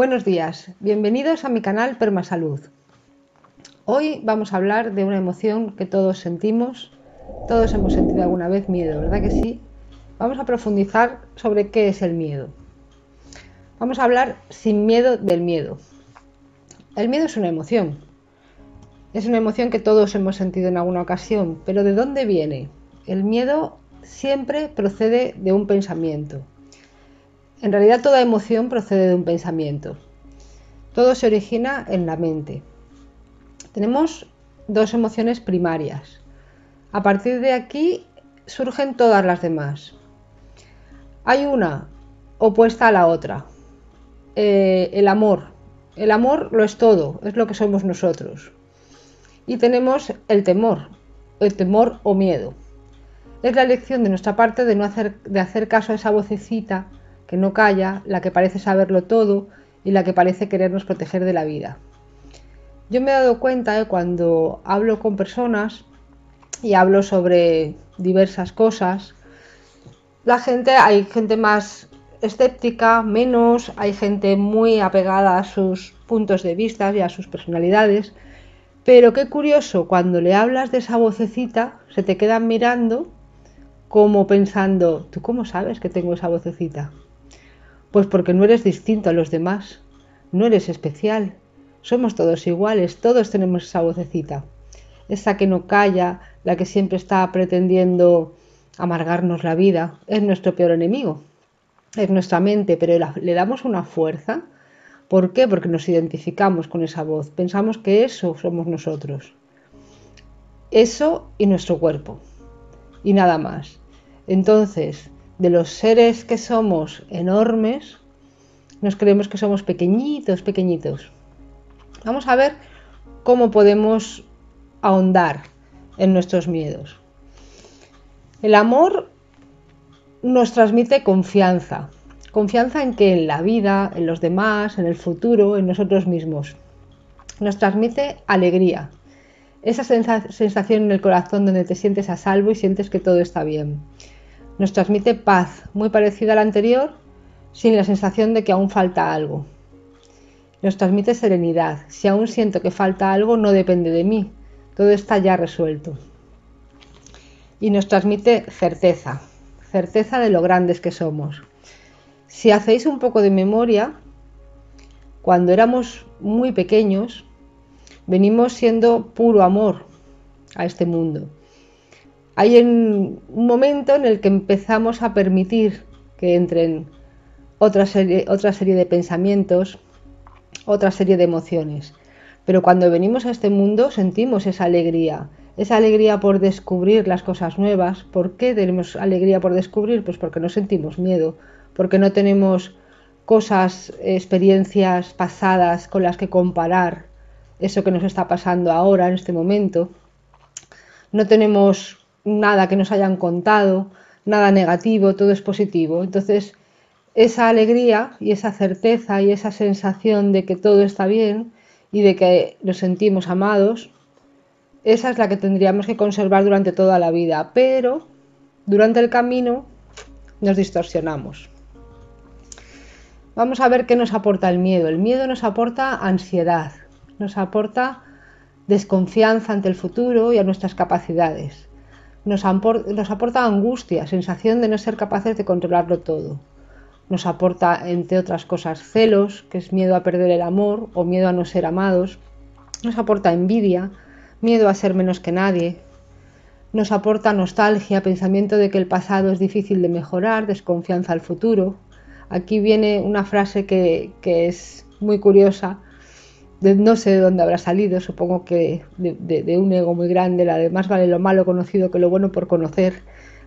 Buenos días, bienvenidos a mi canal Permasalud. Hoy vamos a hablar de una emoción que todos sentimos, todos hemos sentido alguna vez miedo, ¿verdad que sí? Vamos a profundizar sobre qué es el miedo. Vamos a hablar sin miedo del miedo. El miedo es una emoción. Es una emoción que todos hemos sentido en alguna ocasión, pero ¿de dónde viene? El miedo siempre procede de un pensamiento. En realidad toda emoción procede de un pensamiento. Todo se origina en la mente. Tenemos dos emociones primarias. A partir de aquí surgen todas las demás. Hay una opuesta a la otra. Eh, el amor. El amor lo es todo, es lo que somos nosotros. Y tenemos el temor, el temor o miedo. Es la elección de nuestra parte de no hacer, de hacer caso a esa vocecita que no calla, la que parece saberlo todo y la que parece querernos proteger de la vida. Yo me he dado cuenta de cuando hablo con personas y hablo sobre diversas cosas, la gente, hay gente más escéptica, menos, hay gente muy apegada a sus puntos de vista y a sus personalidades, pero qué curioso, cuando le hablas de esa vocecita, se te quedan mirando como pensando, ¿tú cómo sabes que tengo esa vocecita? Pues porque no eres distinto a los demás, no eres especial, somos todos iguales, todos tenemos esa vocecita, esa que no calla, la que siempre está pretendiendo amargarnos la vida, es nuestro peor enemigo, es nuestra mente, pero le damos una fuerza. ¿Por qué? Porque nos identificamos con esa voz, pensamos que eso somos nosotros. Eso y nuestro cuerpo, y nada más. Entonces, de los seres que somos enormes, nos creemos que somos pequeñitos, pequeñitos. Vamos a ver cómo podemos ahondar en nuestros miedos. El amor nos transmite confianza. Confianza en que en la vida, en los demás, en el futuro, en nosotros mismos. Nos transmite alegría. Esa sensación en el corazón donde te sientes a salvo y sientes que todo está bien. Nos transmite paz, muy parecida a la anterior, sin la sensación de que aún falta algo. Nos transmite serenidad. Si aún siento que falta algo, no depende de mí. Todo está ya resuelto y nos transmite certeza, certeza de lo grandes que somos. Si hacéis un poco de memoria, cuando éramos muy pequeños, venimos siendo puro amor a este mundo. Hay un momento en el que empezamos a permitir que entren otra serie, otra serie de pensamientos, otra serie de emociones. Pero cuando venimos a este mundo sentimos esa alegría, esa alegría por descubrir las cosas nuevas. ¿Por qué tenemos alegría por descubrir? Pues porque no sentimos miedo, porque no tenemos cosas, experiencias pasadas con las que comparar eso que nos está pasando ahora, en este momento. No tenemos nada que nos hayan contado, nada negativo, todo es positivo. Entonces, esa alegría y esa certeza y esa sensación de que todo está bien y de que nos sentimos amados, esa es la que tendríamos que conservar durante toda la vida, pero durante el camino nos distorsionamos. Vamos a ver qué nos aporta el miedo. El miedo nos aporta ansiedad, nos aporta desconfianza ante el futuro y a nuestras capacidades. Nos, aporta angustia, sensación de no ser capaces de controlarlo todo. Nos aporta, entre otras cosas, celos, que es miedo a perder el amor o miedo a no ser amados. Nos aporta envidia, miedo a ser menos que nadie. Nos aporta nostalgia, pensamiento de que el pasado es difícil de mejorar, desconfianza al futuro. Aquí viene una frase que, es muy curiosa, no sé de dónde habrá salido, supongo que de, un ego muy grande, la de más vale lo malo conocido que lo bueno por conocer.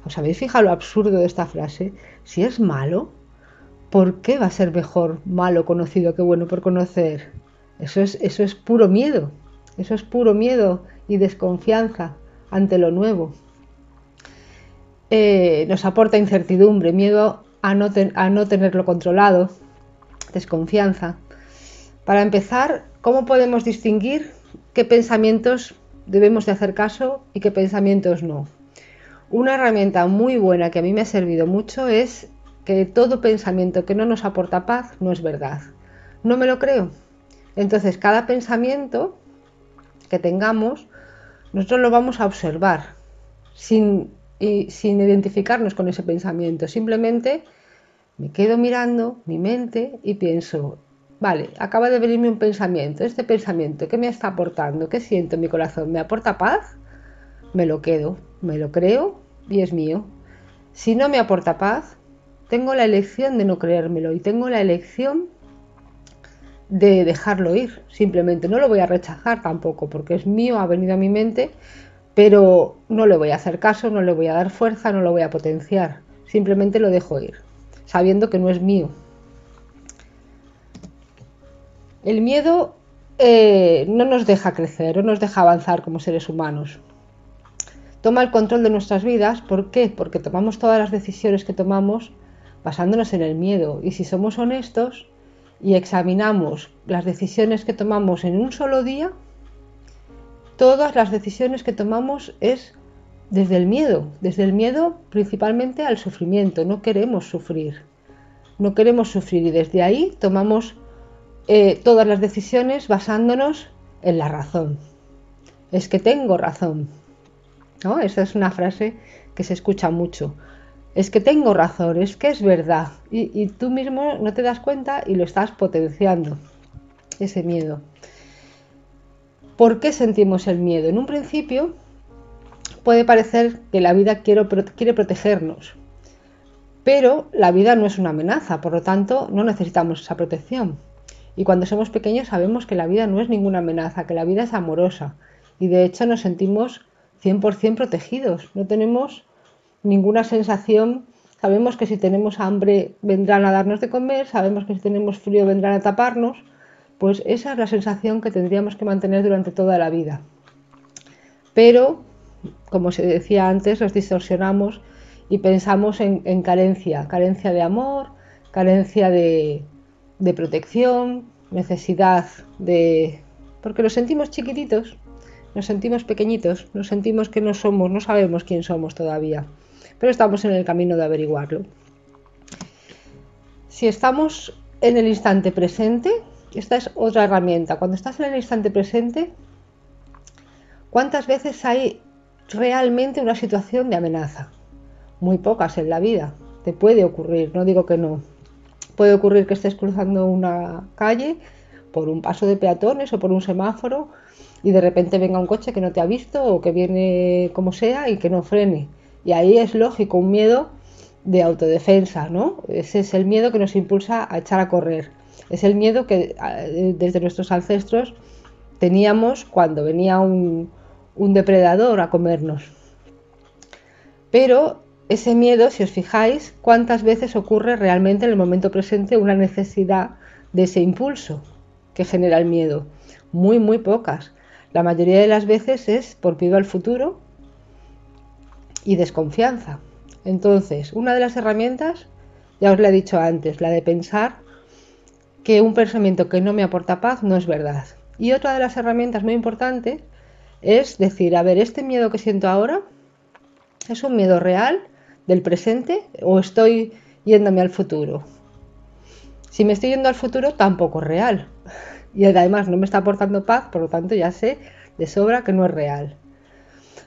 ¿Os habéis fijado lo absurdo de esta frase? Si es malo, ¿por qué va a ser mejor malo conocido que bueno por conocer? Eso es, eso es puro miedo. Eso es puro miedo y desconfianza ante lo nuevo. Eh, nos aporta incertidumbre, miedo a no, a no tenerlo controlado, desconfianza. Para empezar, ¿cómo podemos distinguir qué pensamientos debemos de hacer caso y qué pensamientos no? Una herramienta muy buena que a mí me ha servido mucho es que todo pensamiento que no nos aporta paz no es verdad. no me lo creo. Entonces, cada pensamiento que tengamos, nosotros lo vamos a observar sin, sin identificarnos con ese pensamiento. Simplemente me quedo mirando mi mente y pienso, vale, acaba de venirme un pensamiento. Este pensamiento, ¿qué me está aportando? ¿Qué siento en mi corazón? ¿Me aporta paz? Me lo quedo, me lo creo y es mío. Si no me aporta paz, tengo la elección de no creérmelo y tengo la elección de dejarlo ir, simplemente. No lo voy a rechazar tampoco, porque es mío, ha venido a mi mente, pero no le voy a hacer caso, no le voy a dar fuerza, no lo voy a potenciar. Simplemente lo dejo ir, sabiendo que no es mío. El miedo eh, no nos deja crecer, no nos deja avanzar como seres humanos. Toma el control de nuestras vidas, ¿por qué? Porque tomamos todas las decisiones que tomamos basándonos en el miedo. Y si somos honestos, y examinamos las decisiones que tomamos en un solo día, todas las decisiones que tomamos es desde el miedo, desde el miedo principalmente al sufrimiento. No queremos sufrir, no queremos sufrir y desde ahí tomamos eh, todas las decisiones basándonos en la razón. Es que tengo razón. ¿no? Esa es una frase que se escucha mucho es que tengo razón, es que es verdad. Y, tú mismo no te das cuenta y lo estás potenciando, ese miedo. ¿Por qué sentimos el miedo? En un principio puede parecer que la vida quiere protegernos, pero la vida no es una amenaza, por lo tanto no necesitamos esa protección. Y cuando somos pequeños sabemos que la vida no es ninguna amenaza, que la vida es amorosa y de hecho nos sentimos 100% protegidos, no tenemos ninguna sensación. Sabemos que si tenemos hambre vendrán a darnos de comer, sabemos que si tenemos frío vendrán a taparnos, pues esa es la sensación que tendríamos que mantener durante toda la vida. Pero, como se decía antes, nos distorsionamos y pensamos en, carencia, carencia de amor, carencia de, de protección, necesidad de... porque nos sentimos chiquititos, nos sentimos pequeñitos, nos sentimos que no somos, no sabemos quién somos todavía pero estamos en el camino de averiguarlo. Si estamos en el instante presente, esta es otra herramienta. Cuando estás en el instante presente, ¿cuántas veces hay realmente una situación de amenaza? Muy pocas en la vida. Te puede ocurrir, no digo que no. Puede ocurrir que estés cruzando una calle por un paso de peatones o por un semáforo y de repente venga un coche que no te ha visto o que viene como sea y que no frene. Y ahí es lógico un miedo de autodefensa, ¿no? Ese es el miedo que nos impulsa a echar a correr. Es el miedo que desde nuestros ancestros teníamos cuando venía un, un depredador a comernos. Pero ese miedo, si os fijáis, ¿cuántas veces ocurre realmente en el momento presente una necesidad de ese impulso que genera el miedo? Muy, muy pocas. La mayoría de las veces es por miedo al futuro y desconfianza. Entonces, una de las herramientas, ya os la he dicho antes, la de pensar que un pensamiento que no me aporta paz no es verdad. Y otra de las herramientas muy importantes es decir, a ver, este miedo que siento ahora es un miedo real del presente o estoy yéndome al futuro. Si me estoy yendo al futuro, tampoco es real. Y además no me está aportando paz, por lo tanto ya sé de sobra que no es real.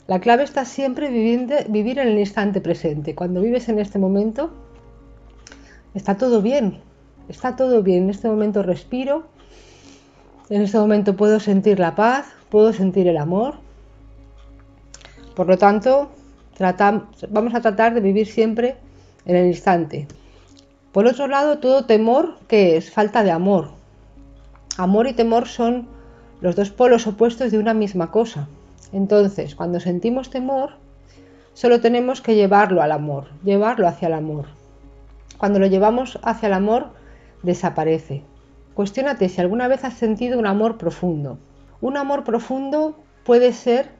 La clave está siempre vivir en el instante presente. Cuando vives en este momento, está todo bien, está todo bien. En este momento respiro, en este momento puedo sentir la paz, puedo sentir el amor. Por lo tanto, vamos a tratar de vivir siempre en el instante. Por otro lado, todo temor, que es? Falta de amor. Amor y temor son los dos polos opuestos de una misma cosa. Entonces, cuando sentimos temor, solo tenemos que llevarlo al amor, llevarlo hacia el amor. Cuando lo llevamos hacia el amor, desaparece. Cuestiónate si alguna vez has sentido un amor profundo. Un amor profundo puede ser,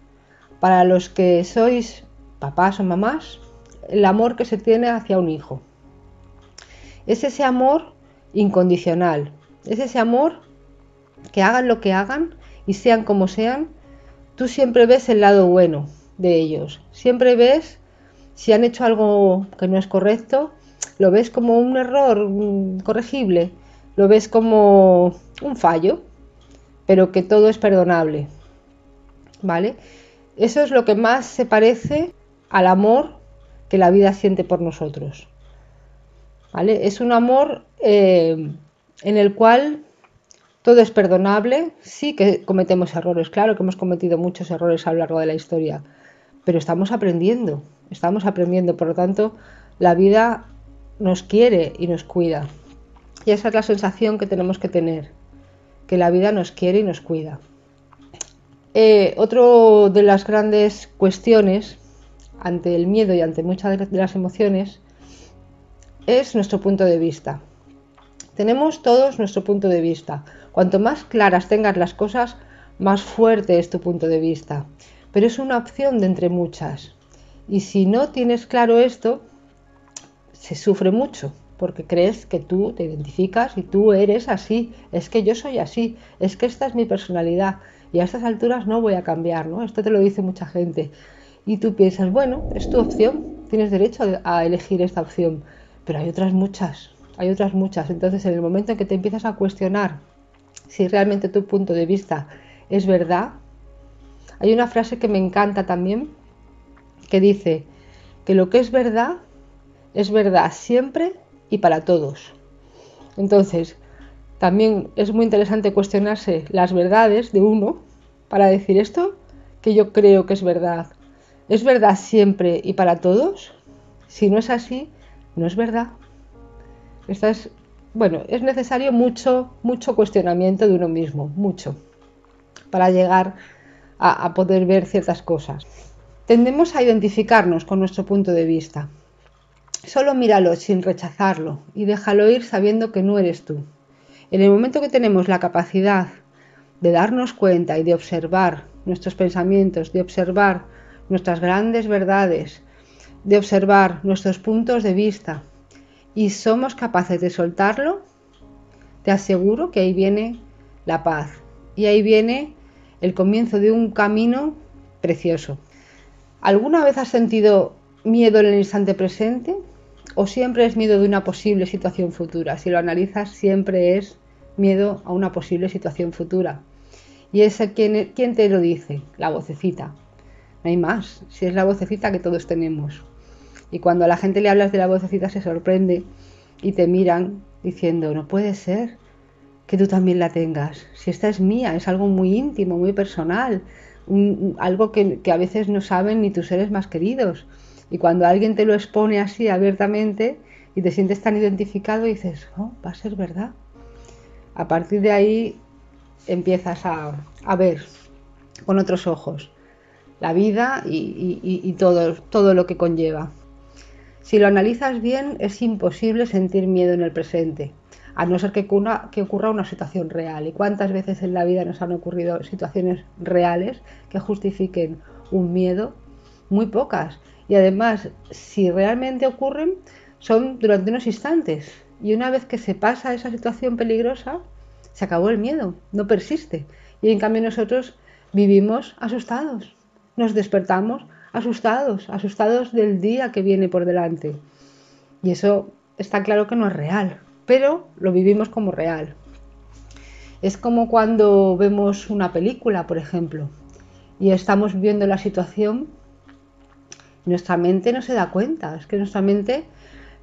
para los que sois papás o mamás, el amor que se tiene hacia un hijo. Es ese amor incondicional, es ese amor que hagan lo que hagan y sean como sean, tú siempre ves el lado bueno de ellos. Siempre ves si han hecho algo que no es correcto, lo ves como un error corregible, lo ves como un fallo, pero que todo es perdonable. ¿Vale? Eso es lo que más se parece al amor que la vida siente por nosotros. ¿Vale? Es un amor eh, en el cual todo es perdonable, sí que cometemos errores, claro que hemos cometido muchos errores a lo largo de la historia, pero estamos aprendiendo, estamos aprendiendo, por lo tanto, la vida nos quiere y nos cuida. Y esa es la sensación que tenemos que tener, que la vida nos quiere y nos cuida. Eh, otro de las grandes cuestiones ante el miedo y ante muchas de las emociones es nuestro punto de vista. Tenemos todos nuestro punto de vista. Cuanto más claras tengas las cosas, más fuerte es tu punto de vista. Pero es una opción de entre muchas. Y si no tienes claro esto, se sufre mucho, porque crees que tú te identificas y tú eres así, es que yo soy así, es que esta es mi personalidad y a estas alturas no voy a cambiar, ¿no? Esto te lo dice mucha gente. Y tú piensas, bueno, es tu opción, tienes derecho a elegir esta opción, pero hay otras muchas, hay otras muchas. Entonces, en el momento en que te empiezas a cuestionar si realmente tu punto de vista es verdad, hay una frase que me encanta también, que dice que lo que es verdad es verdad siempre y para todos. Entonces, también es muy interesante cuestionarse las verdades de uno para decir esto que yo creo que es verdad. ¿Es verdad siempre y para todos? Si no es así, no es verdad. Esta es, bueno, es necesario mucho, mucho cuestionamiento de uno mismo, mucho, para llegar a, a poder ver ciertas cosas. Tendemos a identificarnos con nuestro punto de vista. Solo míralo sin rechazarlo y déjalo ir sabiendo que no eres tú. En el momento que tenemos la capacidad de darnos cuenta y de observar nuestros pensamientos, de observar nuestras grandes verdades, de observar nuestros puntos de vista y somos capaces de soltarlo, te aseguro que ahí viene la paz y ahí viene el comienzo de un camino precioso. ¿Alguna vez has sentido miedo en el instante presente? o siempre es miedo de una posible situación futura. Si lo analizas, siempre es miedo a una posible situación futura. ¿Y ese quién, quién te lo dice? La vocecita. No hay más. Si es la vocecita que todos tenemos. Y cuando a la gente le hablas de la vocecita se sorprende y te miran diciendo, no puede ser que tú también la tengas. Si esta es mía, es algo muy íntimo, muy personal, algo que, a veces no saben ni tus seres más queridos. Y cuando alguien te lo expone así abiertamente y te sientes tan identificado, dices, oh, va a ser verdad. A partir de ahí empiezas a, ver con otros ojos la vida y, todo, todo lo que conlleva. Si lo analizas bien, es imposible sentir miedo en el presente, a no ser que ocurra, que ocurra, una situación real. ¿Y cuántas veces en la vida nos han ocurrido situaciones reales que justifiquen un miedo? Muy pocas. Y además, si realmente ocurren, son durante unos instantes. Y una vez que se pasa esa situación peligrosa, se acabó el miedo, no persiste. Y en cambio nosotros vivimos asustados. Nos despertamos asustados, asustados del día que viene por delante. Y eso está claro que no es real, pero lo vivimos como real. Es como cuando vemos una película, por ejemplo, y estamos viendo la situación nuestra mente no se da cuenta, es que nuestra mente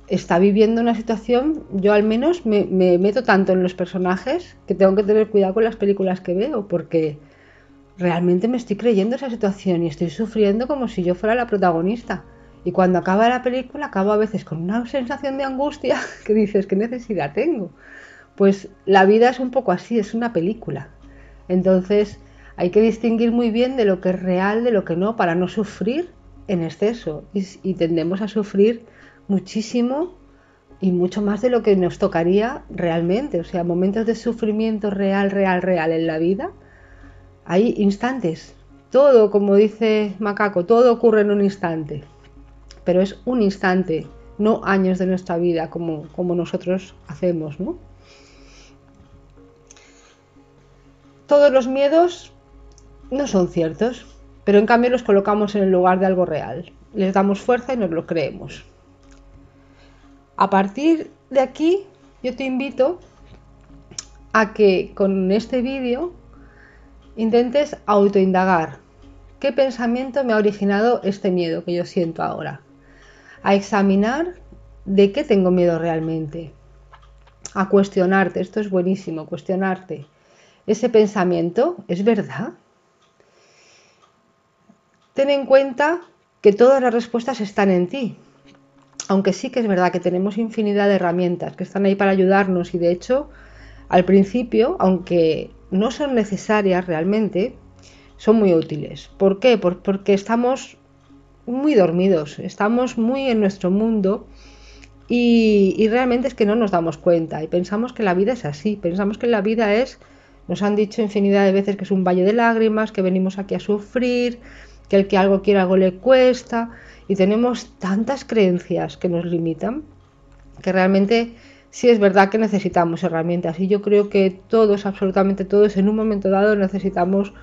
está viviendo una situación, yo al menos me, meto tanto en los personajes que tengo que tener cuidado con las películas que veo, porque realmente me estoy creyendo esa situación y estoy sufriendo como si yo fuera la protagonista. Y cuando acaba la película, acabo a veces con una sensación de angustia que dices, ¿qué necesidad tengo? Pues la vida es un poco así, es una película. Entonces hay que distinguir muy bien de lo que es real, de lo que no, para no sufrir en exceso y, tendemos a sufrir muchísimo y mucho más de lo que nos tocaría realmente. O sea, momentos de sufrimiento real, real, real en la vida, hay instantes. Todo, como dice Macaco, todo ocurre en un instante. Pero es un instante, no años de nuestra vida como, como nosotros hacemos, ¿no? Todos los miedos no son ciertos pero en cambio los colocamos en el lugar de algo real. Les damos fuerza y nos lo creemos. A partir de aquí, yo te invito a que con este vídeo intentes autoindagar qué pensamiento me ha originado este miedo que yo siento ahora. A examinar de qué tengo miedo realmente. A cuestionarte, esto es buenísimo, cuestionarte. ¿Ese pensamiento es verdad? Ten en cuenta que todas las respuestas están en ti. Aunque sí que es verdad que tenemos infinidad de herramientas que están ahí para ayudarnos y de hecho al principio, aunque no son necesarias realmente, son muy útiles. ¿Por qué? porque estamos muy dormidos, estamos muy en nuestro mundo y, realmente es que no nos damos cuenta y pensamos que la vida es así, pensamos que la vida es, nos han dicho infinidad de veces que es un valle de lágrimas, que venimos aquí a sufrir, que el que algo quiere algo le cuesta y tenemos tantas creencias que nos limitan que realmente sí es verdad que necesitamos herramientas y yo creo que todos, absolutamente todos, en un momento dado necesitamos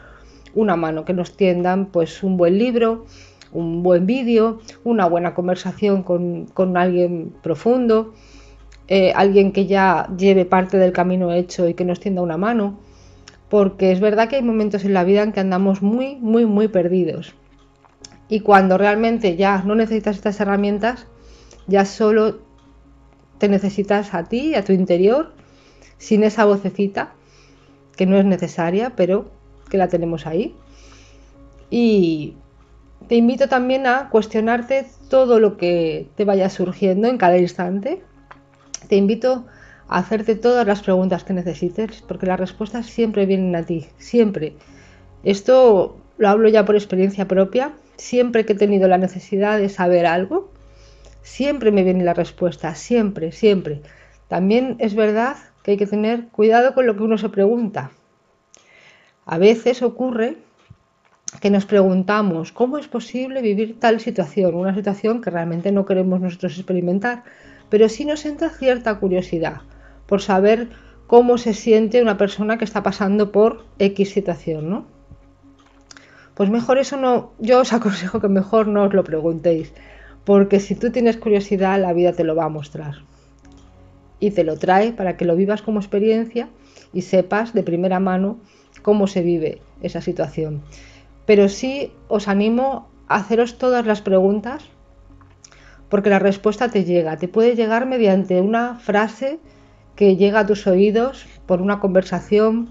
una mano, que nos tiendan pues un buen libro, un buen vídeo, una buena conversación con, alguien profundo, eh, alguien que ya lleve parte del camino hecho y que nos tienda una mano, porque es verdad que hay momentos en la vida en que andamos muy, muy, muy perdidos. Y cuando realmente ya no necesitas estas herramientas, ya solo te necesitas a ti, a tu interior, sin esa vocecita, que no es necesaria, pero que la tenemos ahí. Y te invito también a cuestionarte todo lo que te vaya surgiendo en cada instante. Te invito a hacerte todas las preguntas que necesites, porque las respuestas siempre vienen a ti, siempre. Esto lo hablo ya por experiencia propia. Siempre que he tenido la necesidad de saber algo, siempre me viene la respuesta, siempre, siempre. También es verdad que hay que tener cuidado con lo que uno se pregunta, a veces ocurre que nos preguntamos cómo es posible vivir tal situación, una situación que realmente no queremos nosotros experimentar, pero sí nos entra cierta curiosidad por saber cómo se siente una persona que está pasando por X situación, ¿no? Pues mejor eso no, yo os aconsejo que mejor no os lo preguntéis, porque si tú tienes curiosidad, la vida te lo va a mostrar. Y te lo trae para que lo vivas como experiencia y sepas de primera mano cómo se vive esa situación. Pero sí os animo a haceros todas las preguntas porque la respuesta te llega. Te puede llegar mediante una frase que llega a tus oídos por una conversación,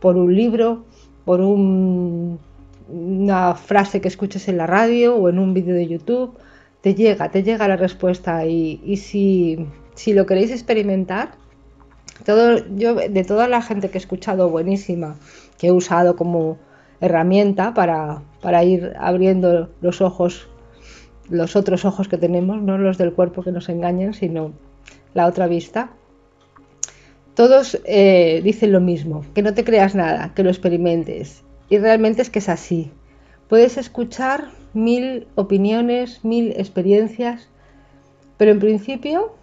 por un libro, por una frase que escuches en la radio o en un vídeo de YouTube. Te llega, te llega la respuesta y, si, si lo queréis experimentar, todo, yo de toda la gente que he escuchado buenísima, que he usado como herramienta para, para ir abriendo los ojos, los otros ojos que tenemos, no los del cuerpo que nos engañan, sino la otra vista. Todos eh, dicen lo mismo, que no te creas nada, que lo experimentes. Y realmente es que es así. Puedes escuchar mil opiniones, mil experiencias, pero en principio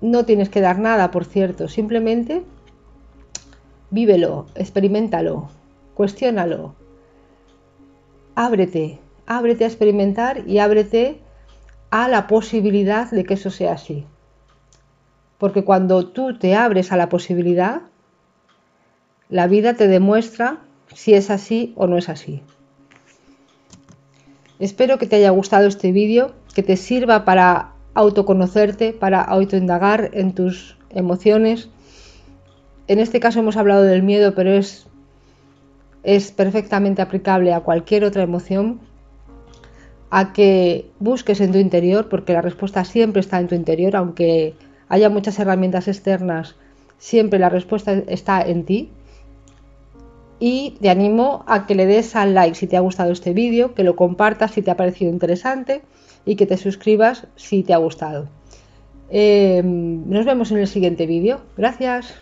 no tienes que dar nada, por cierto, simplemente vívelo, experimentalo, cuestiónalo, ábrete, ábrete a experimentar y ábrete a la posibilidad de que eso sea así. Porque cuando tú te abres a la posibilidad, la vida te demuestra si es así o no es así. Espero que te haya gustado este vídeo, que te sirva para autoconocerte, para autoindagar en tus emociones. En este caso hemos hablado del miedo, pero es, es perfectamente aplicable a cualquier otra emoción. A que busques en tu interior, porque la respuesta siempre está en tu interior, aunque haya muchas herramientas externas, siempre la respuesta está en ti. Y te animo a que le des al like si te ha gustado este vídeo, que lo compartas si te ha parecido interesante y que te suscribas si te ha gustado. Eh, nos vemos en el siguiente vídeo. Gracias.